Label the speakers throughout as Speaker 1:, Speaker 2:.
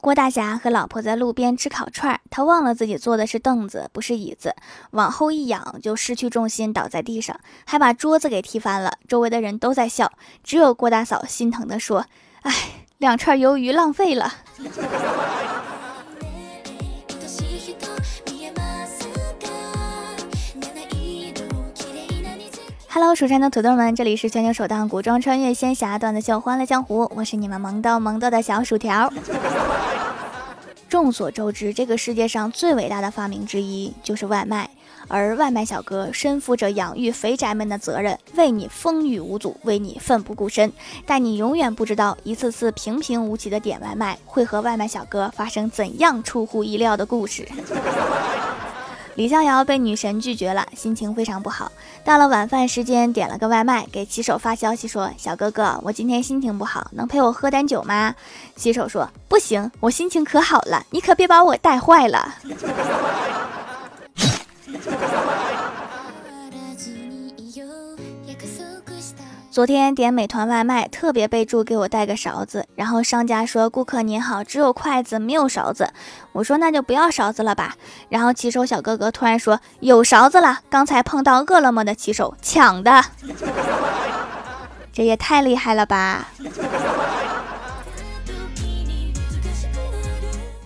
Speaker 1: 郭大侠和老婆在路边吃烤串，他忘了自己坐的是凳子，不是椅子，往后一仰就失去重心，倒在地上，还把桌子给踢翻了。周围的人都在笑，只有郭大嫂心疼地说：“哎，两串鱿鱼浪费了。” Hello，蜀山的土豆们，这里是全球首档古装穿越仙侠段子秀《欢乐江湖》，我是你们萌豆萌豆的小薯条。众所周知，这个世界上最伟大的发明之一就是外卖，而外卖小哥身负着养育肥宅们的责任，为你风雨无阻，为你奋不顾身。但你永远不知道，一次次平平无奇的点外卖，会和外卖小哥发生怎样出乎意料的故事。李逍遥被女神拒绝了，心情非常不好。到了晚饭时间，点了个外卖，给骑手发消息说：“小哥哥，我今天心情不好，能陪我喝点酒吗？”骑手说：“不行，我心情可好了，你可别把我带坏了。”昨天点美团外卖，特别备注给我带个勺子，然后商家说：“顾客您好，只有筷子没有勺子。”我说：“那就不要勺子了吧。”然后骑手小哥哥突然说：“有勺子了，刚才碰到饿了么的骑手抢的，这也太厉害了吧！”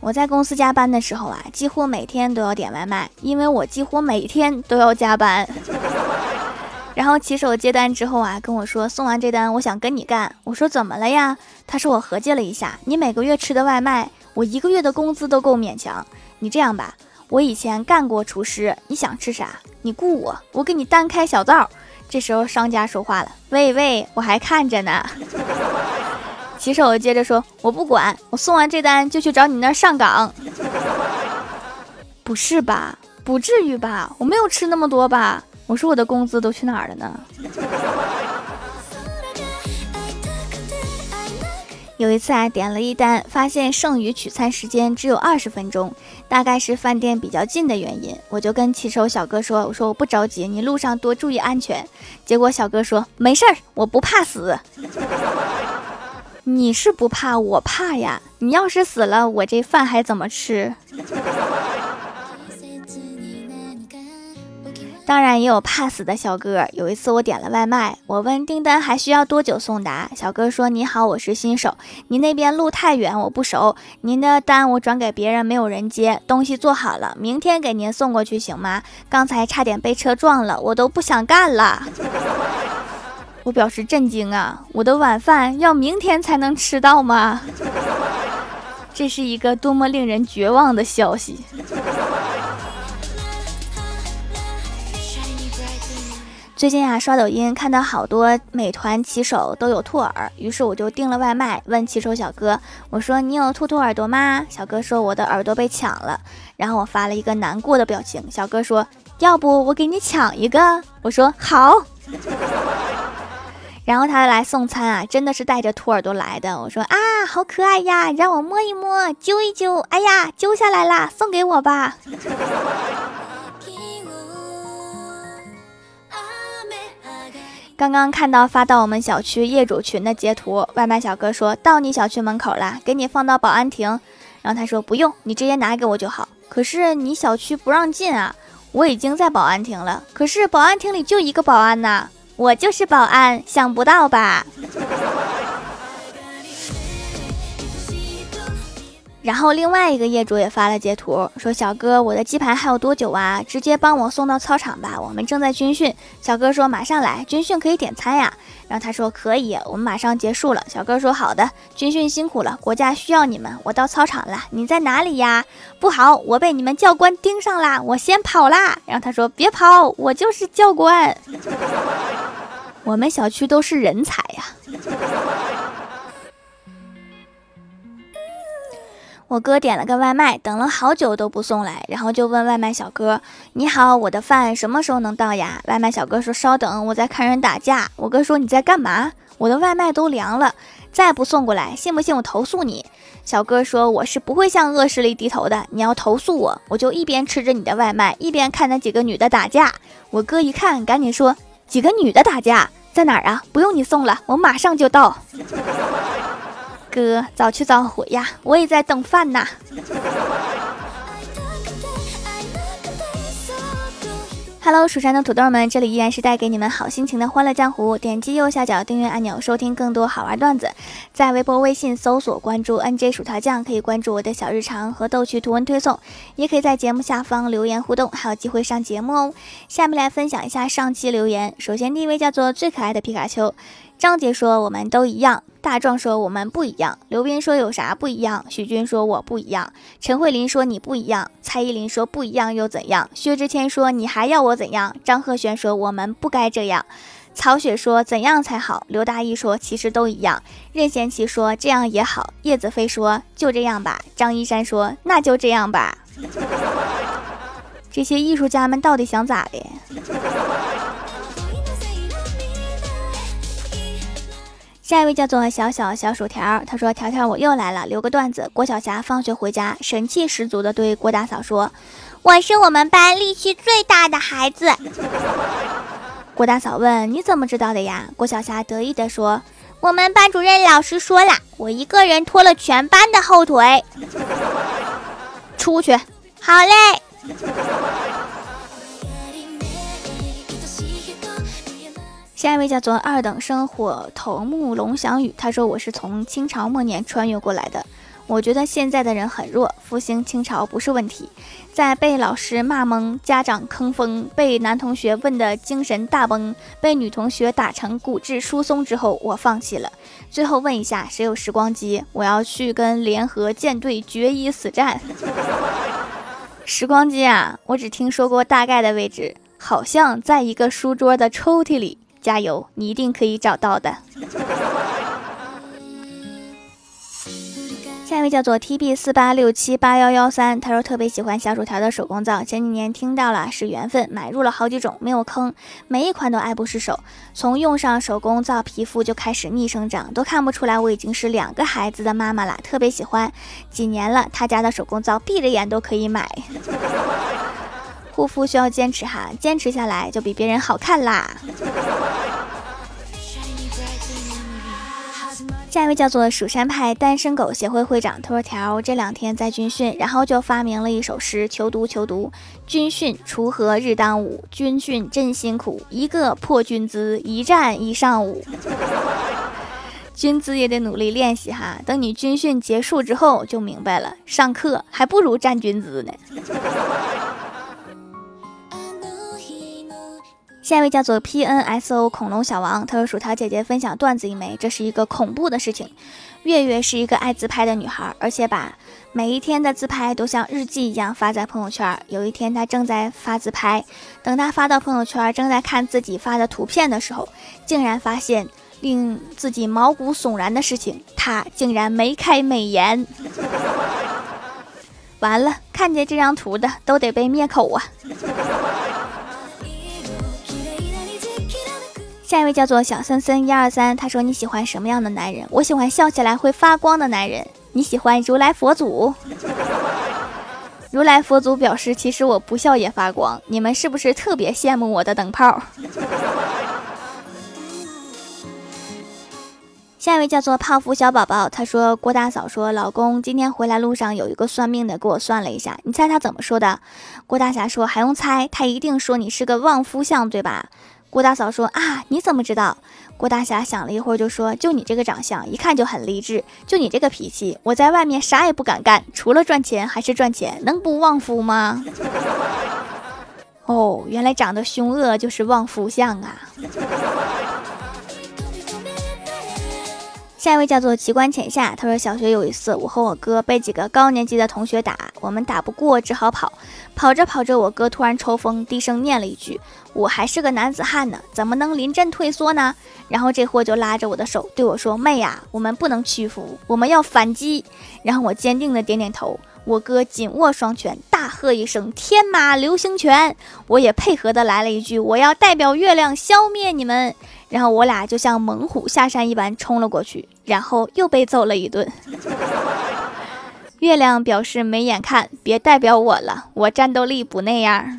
Speaker 1: 我在公司加班的时候啊，几乎每天都要点外卖，因为我几乎每天都要加班。然后骑手接单之后啊，跟我说送完这单，我想跟你干。我说怎么了呀？他说我合计了一下，你每个月吃的外卖，我一个月的工资都够勉强。你这样吧，我以前干过厨师，你想吃啥？你雇我，我给你单开小灶。这时候商家说话了，喂喂，我还看着呢。骑手接着说，我不管，我送完这单就去找你那儿上岗。不是吧？不至于吧？我没有吃那么多吧？我说我的工资都去哪儿了呢？有一次啊，点了一单，发现剩余取餐时间只有二十分钟，大概是饭店比较近的原因，我就跟骑手小哥说：“我说我不着急，你路上多注意安全。”结果小哥说：“没事儿，我不怕死。”你是不怕，我怕呀！你要是死了，我这饭还怎么吃？当然也有怕死的小哥。有一次我点了外卖，我问订单还需要多久送达，小哥说：“你好，我是新手，您那边路太远，我不熟，您的单我转给别人，没有人接，东西做好了，明天给您送过去行吗？刚才差点被车撞了，我都不想干了。”我表示震惊啊！我的晚饭要明天才能吃到吗？这是一个多么令人绝望的消息！最近啊，刷抖音看到好多美团骑手都有兔耳，于是我就订了外卖，问骑手小哥：“我说你有兔兔耳朵吗？”小哥说：“我的耳朵被抢了。”然后我发了一个难过的表情。小哥说：“要不我给你抢一个？”我说：“好。”然后他来送餐啊，真的是带着兔耳朵来的。我说：“啊，好可爱呀，让我摸一摸，揪一揪。”哎呀，揪下来啦，送给我吧。刚刚看到发到我们小区业主群的截图，外卖小哥说到你小区门口了，给你放到保安亭。然后他说不用，你直接拿给我就好。可是你小区不让进啊，我已经在保安亭了，可是保安亭里就一个保安呐，我就是保安，想不到吧？然后另外一个业主也发了截图，说：“小哥，我的鸡排还有多久啊？直接帮我送到操场吧，我们正在军训。”小哥说：“马上来，军训可以点餐呀。”然后他说：“可以，我们马上结束了。”小哥说：“好的，军训辛苦了，国家需要你们，我到操场了，你在哪里呀？”不好，我被你们教官盯上啦，我先跑啦。然后他说：“别跑，我就是教官，我们小区都是人才呀。”我哥点了个外卖，等了好久都不送来，然后就问外卖小哥：“你好，我的饭什么时候能到呀？”外卖小哥说：“稍等，我在看人打架。”我哥说：“你在干嘛？我的外卖都凉了，再不送过来，信不信我投诉你？”小哥说：“我是不会向恶势力低头的，你要投诉我，我就一边吃着你的外卖，一边看那几个女的打架。”我哥一看，赶紧说：“几个女的打架在哪儿啊？不用你送了，我马上就到。”哥，早去早回呀，我也在等饭呐。Hello，蜀山的土豆们，这里依然是带给你们好心情的欢乐江湖。点击右下角订阅按钮，收听更多好玩段子。在微博、微信搜索关注 NJ 薯条酱，可以关注我的小日常和逗趣图文推送，也可以在节目下方留言互动，还有机会上节目哦。下面来分享一下上期留言。首先第一位叫做最可爱的皮卡丘。张杰说：“我们都一样。”大壮说：“我们不一样。”刘斌说：“有啥不一样？”许军说：“我不一样。”陈慧琳说：“你不一样。”蔡依林说：“不一样又怎样？”薛之谦说：“你还要我怎样？”张赫宣说：“我们不该这样。”曹雪说：“怎样才好？”刘大义说：“其实都一样。”任贤齐说：“这样也好。”叶子飞说：“就这样吧。”张一山说：“那就这样吧。”这些艺术家们到底想咋的？下一位叫做小小小薯条，他说：“条条，我又来了，留个段子。郭晓霞放学回家，神气十足的对郭大嫂说：‘我是我们班力气最大的孩子。’ 郭大嫂问：‘你怎么知道的呀？’郭晓霞得意的说：‘我们班主任老师说了，我一个人拖了全班的后腿。’出去，好嘞。”下一位叫做二等生火头目龙翔宇，他说我是从清朝末年穿越过来的。我觉得现在的人很弱，复兴清朝不是问题。在被老师骂懵、家长坑疯、被男同学问的精神大崩、被女同学打成骨质疏松之后，我放弃了。最后问一下，谁有时光机？我要去跟联合舰队决一死战。时光机啊，我只听说过大概的位置，好像在一个书桌的抽屉里。加油，你一定可以找到的。下一位叫做 T B 四八六七八幺幺三，他说特别喜欢小薯条的手工皂，前几年听到了是缘分，买入了好几种，没有坑，每一款都爱不释手。从用上手工皂，皮肤就开始逆生长，都看不出来我已经是两个孩子的妈妈了，特别喜欢。几年了，他家的手工皂闭着眼都可以买。护肤需要坚持哈，坚持下来就比别人好看啦。下一位叫做蜀山派单身狗协会会长，他说条这两天在军训，然后就发明了一首诗，求读求读。军训锄禾日当午，军训真辛苦，一个破军姿，一站一上午。军姿也得努力练习哈，等你军训结束之后就明白了，上课还不如站军姿呢。下一位叫做 P N S O 恐龙小王，他说：“薯条姐姐分享段子一枚，这是一个恐怖的事情。月月是一个爱自拍的女孩，而且把每一天的自拍都像日记一样发在朋友圈。有一天，她正在发自拍，等她发到朋友圈，正在看自己发的图片的时候，竟然发现令自己毛骨悚然的事情，她竟然没开美颜。完了，看见这张图的都得被灭口啊！”下一位叫做小森森一二三，他说你喜欢什么样的男人？我喜欢笑起来会发光的男人。你喜欢如来佛祖？如来佛祖表示，其实我不笑也发光。你们是不是特别羡慕我的灯泡？下一位叫做泡芙小宝宝，他说郭大嫂说老公今天回来路上有一个算命的给我算了一下，你猜他怎么说的？郭大侠说还用猜？他一定说你是个旺夫相，对吧？郭大嫂说：“啊，你怎么知道？”郭大侠想了一会儿，就说：“就你这个长相，一看就很励志；就你这个脾气，我在外面啥也不敢干，除了赚钱还是赚钱，能不旺夫吗？” 哦，原来长得凶恶就是旺夫相啊！下一位叫做奇观浅夏，他说：“小学有一次，我和我哥被几个高年级的同学打，我们打不过，只好跑。跑着跑着，我哥突然抽风，低声念了一句：‘我还是个男子汉呢，怎么能临阵退缩呢？’然后这货就拉着我的手对我说：‘妹呀，我们不能屈服，我们要反击。’然后我坚定的点点头。我哥紧握双拳，大喝一声：‘天马流星拳！’我也配合的来了一句：‘我要代表月亮消灭你们。’然后我俩就像猛虎下山一般冲了过去，然后又被揍了一顿。月亮表示没眼看，别代表我了，我战斗力不那样。